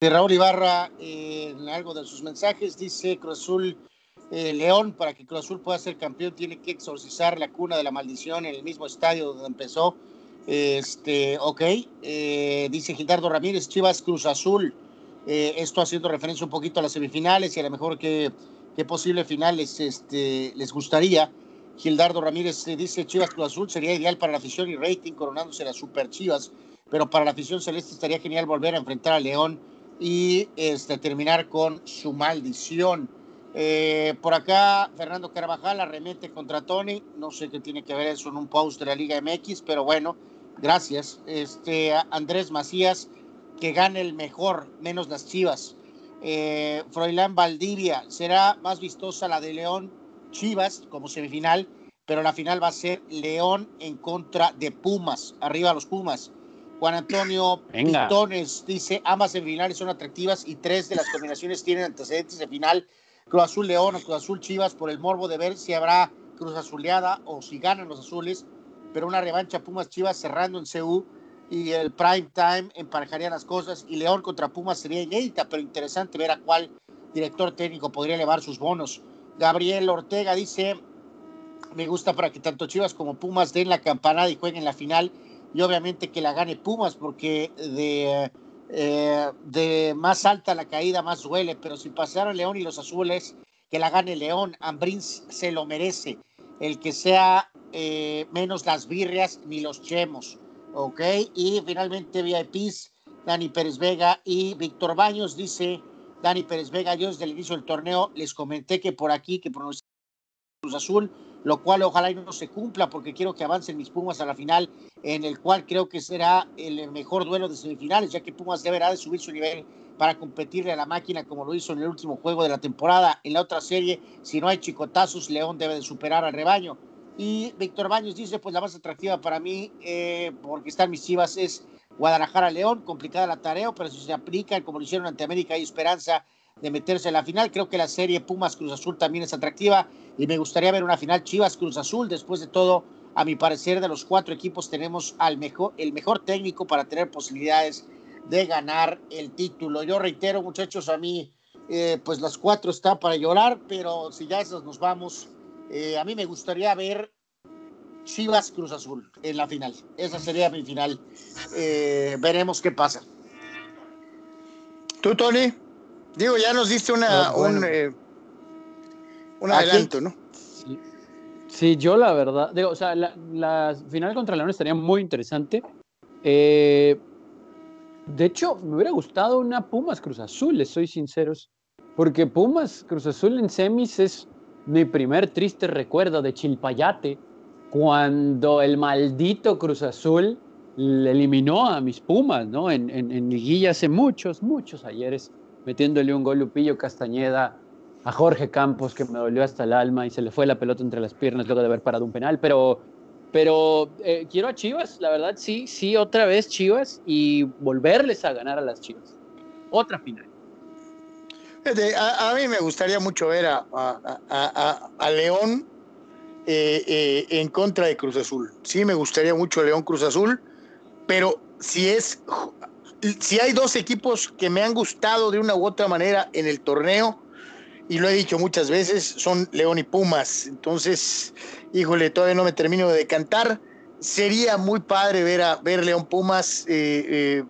Raúl Ibarra, en algo de sus mensajes, dice Cruz Azul eh, León, para que Cruz Azul pueda ser campeón, tiene que exorcizar la cuna de la maldición en el mismo estadio donde empezó. Este, ok, eh, dice Gildardo Ramírez, Chivas Cruz Azul. Eh, esto haciendo referencia un poquito a las semifinales y a lo mejor qué, posible finales este, les gustaría. Gildardo Ramírez dice Chivas Cruz Azul sería ideal para la afición y rating coronándose las Super Chivas, pero para la afición celeste estaría genial volver a enfrentar a León y este, terminar con su maldición. Eh, por acá, Fernando Carvajal arremete contra Tony. No sé qué tiene que ver eso en un post de la Liga MX, pero bueno, gracias. Este, Andrés Macías, que gane el mejor, menos las chivas. Eh, Froilán Valdivia, será más vistosa la de León Chivas como semifinal, pero la final va a ser León en contra de Pumas, arriba los Pumas. Juan Antonio Pitones dice, ambas semifinales son atractivas y tres de las combinaciones tienen antecedentes de final Cruz Azul León o Cruz Azul Chivas por el morbo de ver si habrá Cruz Azuleada o si ganan los azules, pero una revancha Pumas Chivas cerrando en CU y el prime time emparejaría las cosas y León contra Pumas sería inédita, pero interesante ver a cuál director técnico podría elevar sus bonos. Gabriel Ortega dice, me gusta para que tanto Chivas como Pumas den la campanada y jueguen la final y obviamente que la gane Pumas porque de eh, de más alta la caída, más duele, pero si pasaron León y los azules, que la gane León, Ambrín se lo merece, el que sea eh, menos las birrias ni los chemos, ¿ok? Y finalmente VIPs, Dani Pérez Vega y Víctor Baños, dice Dani Pérez Vega, yo desde el inicio del torneo les comenté que por aquí, que por Cruz Azul, lo cual ojalá no se cumpla porque quiero que avancen mis Pumas a la final, en el cual creo que será el mejor duelo de semifinales, ya que Pumas deberá de subir su nivel para competirle a la máquina como lo hizo en el último juego de la temporada. En la otra serie, si no hay chicotazos, León debe de superar al rebaño. Y Víctor Baños dice, pues la más atractiva para mí, eh, porque están mis chivas, es Guadalajara-León, complicada la tarea, pero si se aplica, como lo hicieron ante América, hay esperanza de meterse en la final. Creo que la serie Pumas Cruz Azul también es atractiva y me gustaría ver una final Chivas Cruz Azul. Después de todo, a mi parecer, de los cuatro equipos tenemos al mejor, el mejor técnico para tener posibilidades de ganar el título. Yo reitero, muchachos, a mí, eh, pues las cuatro están para llorar, pero si ya esas nos vamos, eh, a mí me gustaría ver Chivas Cruz Azul en la final. Esa sería mi final. Eh, veremos qué pasa. ¿Tú, Tony? Digo, ya nos diste una, un, eh, adelanto, ¿no? Sí. yo la verdad, digo, o sea, la, final contra León estaría muy interesante. Eh, de hecho, me hubiera gustado una Pumas Cruz Azul, les soy sinceros, porque Pumas Cruz Azul en semis es mi primer triste recuerdo de Chilpayate, cuando el maldito Cruz Azul le eliminó a mis Pumas, ¿no? En, en, en liguilla hace muchos, muchos ayeres metiéndole un gol Lupillo Castañeda a Jorge Campos, que me dolió hasta el alma y se le fue la pelota entre las piernas luego de haber parado un penal. Pero, pero eh, quiero a Chivas, la verdad, sí, sí, otra vez Chivas y volverles a ganar a las Chivas. Otra final. A, mí me gustaría mucho ver a, a, León eh, eh, en contra de Cruz Azul. Sí, me gustaría mucho León Cruz Azul, pero si es si hay dos equipos que me han gustado de una u otra manera en el torneo, y lo he dicho muchas veces, son León y Pumas. Entonces, híjole, todavía no me termino de decantar. Sería muy padre ver a ver León Pumas, eh,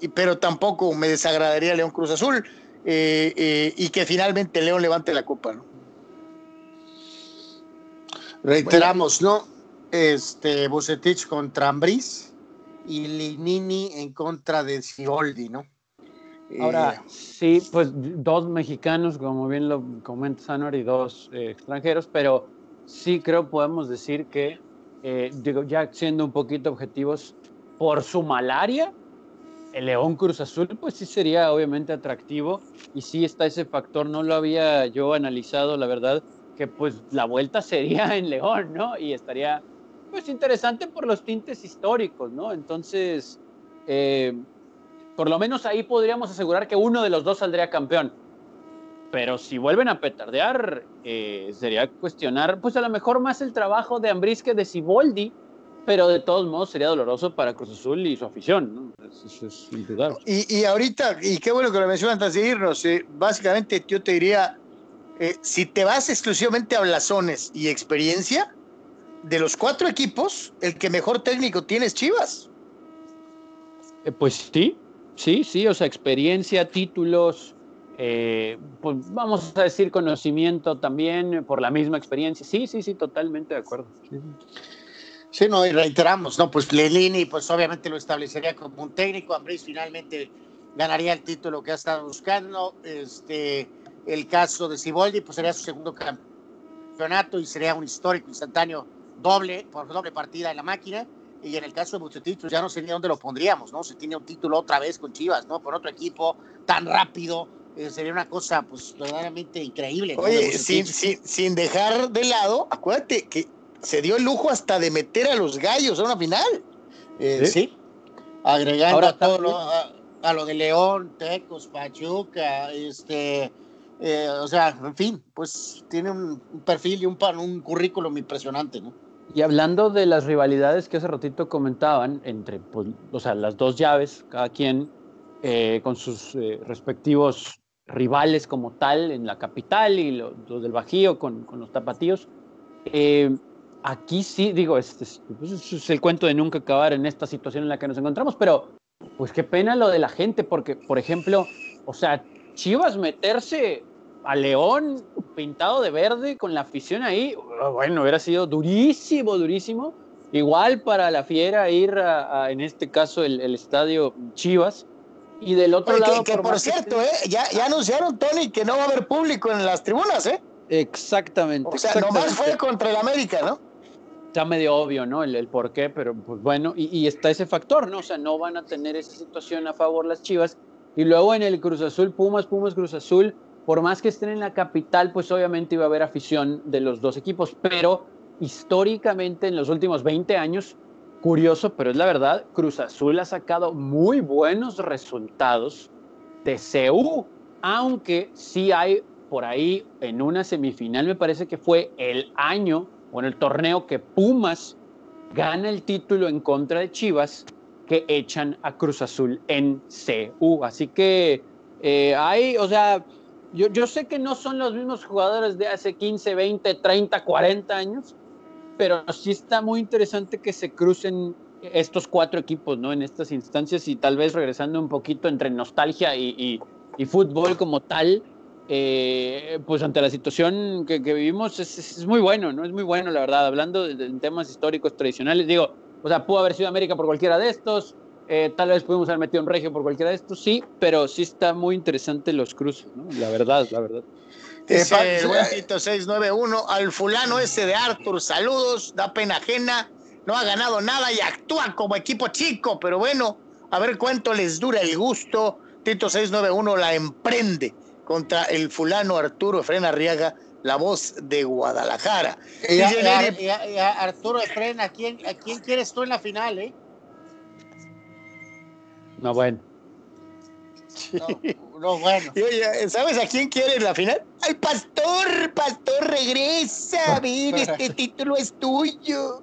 eh, pero tampoco me desagradaría León Cruz Azul eh, y que finalmente León levante la copa, ¿no? Reiteramos, ¿no? Este, Bucetich contra Ambris y Linini en contra de Sioldi, ¿no? Ahora, eh, sí, pues dos mexicanos, como bien lo comenta Sanor, y dos eh, extranjeros, pero sí creo podemos decir que, eh, digo, ya siendo un poquito objetivos, por su malaria, el León Cruz Azul, pues sí sería obviamente atractivo, y sí está ese factor, no lo había yo analizado, la verdad, que pues la vuelta sería en León, ¿no? Y estaría pues interesante por los tintes históricos, ¿no? Entonces, eh, por lo menos ahí podríamos asegurar que uno de los dos saldría campeón. Pero si vuelven a petardear, eh, sería cuestionar, pues a lo mejor más el trabajo de Ambris que de Siboldi, pero de todos modos sería doloroso para Cruz Azul y su afición, ¿no? Eso, es indudable. Y, y, ahorita, y qué bueno que lo mencionan antes de irnos, eh, básicamente yo te diría, si te vas exclusivamente a blasones y experiencia, de los cuatro equipos, el que mejor técnico tiene es Chivas. Eh, pues sí, sí, sí, o sea, experiencia, títulos, eh, pues vamos a decir conocimiento también por la misma experiencia. Sí, sí, sí, totalmente de acuerdo. Sí, no, y reiteramos, ¿no? Pues Lelini, pues obviamente lo establecería como un técnico, Ambris finalmente ganaría el título que ha estado buscando, este, el caso de Siboldi, pues sería su segundo campeonato y sería un histórico instantáneo doble, por doble partida en la máquina, y en el caso de Bucetich, pues ya no sé ni dónde lo pondríamos, ¿no? Se tiene un título otra vez con Chivas, ¿no? Por otro equipo tan rápido, eh, sería una cosa, pues, verdaderamente increíble. Oye, sin, sin, dejar de lado, acuérdate que se dio el lujo hasta de meter a los gallos a una final. Eh, ¿Sí? Agregando a todo lo, a, lo de León, Tecos, Pachuca, este, eh, o sea, en fin, pues tiene un, perfil y un, un currículum impresionante, ¿no? Y hablando de las rivalidades que hace ratito comentaban entre, pues, o sea, las dos llaves, cada quien con sus respectivos rivales como tal en la capital y los, del Bajío con, los tapatíos. Eh, aquí sí, digo, este, pues, es el cuento de nunca acabar en esta situación en la que nos encontramos, pero pues qué pena lo de la gente, porque, por ejemplo, o sea, Chivas meterse a León pintado de verde con la afición ahí, bueno, hubiera sido durísimo, durísimo. Igual para la Fiera ir a, en este caso, el, el estadio Chivas, y del otro lado. Que, por, cierto, ¿eh? ya, ya anunciaron, Tony, que no va a haber público en las tribunas, ¿eh? Exactamente. O sea, nomás fue contra el América, ¿no? Está medio obvio, ¿no? El, el por qué, pero pues bueno, y, y, está ese factor, ¿no? O sea, no van a tener esa situación a favor las Chivas. Y luego en el Cruz Azul, Pumas, Pumas, Cruz Azul, por más que estén en la capital, pues obviamente iba a haber afición de los dos equipos, pero históricamente en los últimos 20 años curioso, pero es la verdad, Cruz Azul ha sacado muy buenos resultados de CU, aunque sí hay por ahí en una semifinal, me parece que fue el año o en el torneo que Pumas gana el título en contra de Chivas, que echan a Cruz Azul en CU. Así que eh, hay, o sea, yo, yo sé que no son los mismos jugadores de hace 15, 20, 30, 40 años, pero sí está muy interesante que se crucen estos cuatro equipos, ¿no? En estas instancias y tal vez regresando un poquito entre nostalgia y, fútbol como tal, eh, pues ante la situación que, vivimos es, muy bueno, ¿no? Es muy bueno, la verdad, hablando de, temas históricos tradicionales, digo, o sea, pudo haber sido América por cualquiera de estos, eh, tal vez pudimos haber metido un regio por cualquiera de estos, sí, pero sí está muy interesante los cruces, ¿no? La verdad, la verdad. Ese el buen 691, al fulano ese de Arthur, saludos, da pena ajena, no ha ganado nada y actúan como equipo chico, pero bueno, a ver cuánto les dura el gusto. Tito 691 la emprende contra el fulano Arturo Efren Arriaga, la voz de Guadalajara. Y, Arturo Efren, ¿a quién, ¿a quién quieres tú en la final, eh? No, bueno. No, no, bueno. ¿Sabes a quién quiere la final? ¡Al pastor! ¡Pastor, regresa! Ven, este título es tuyo.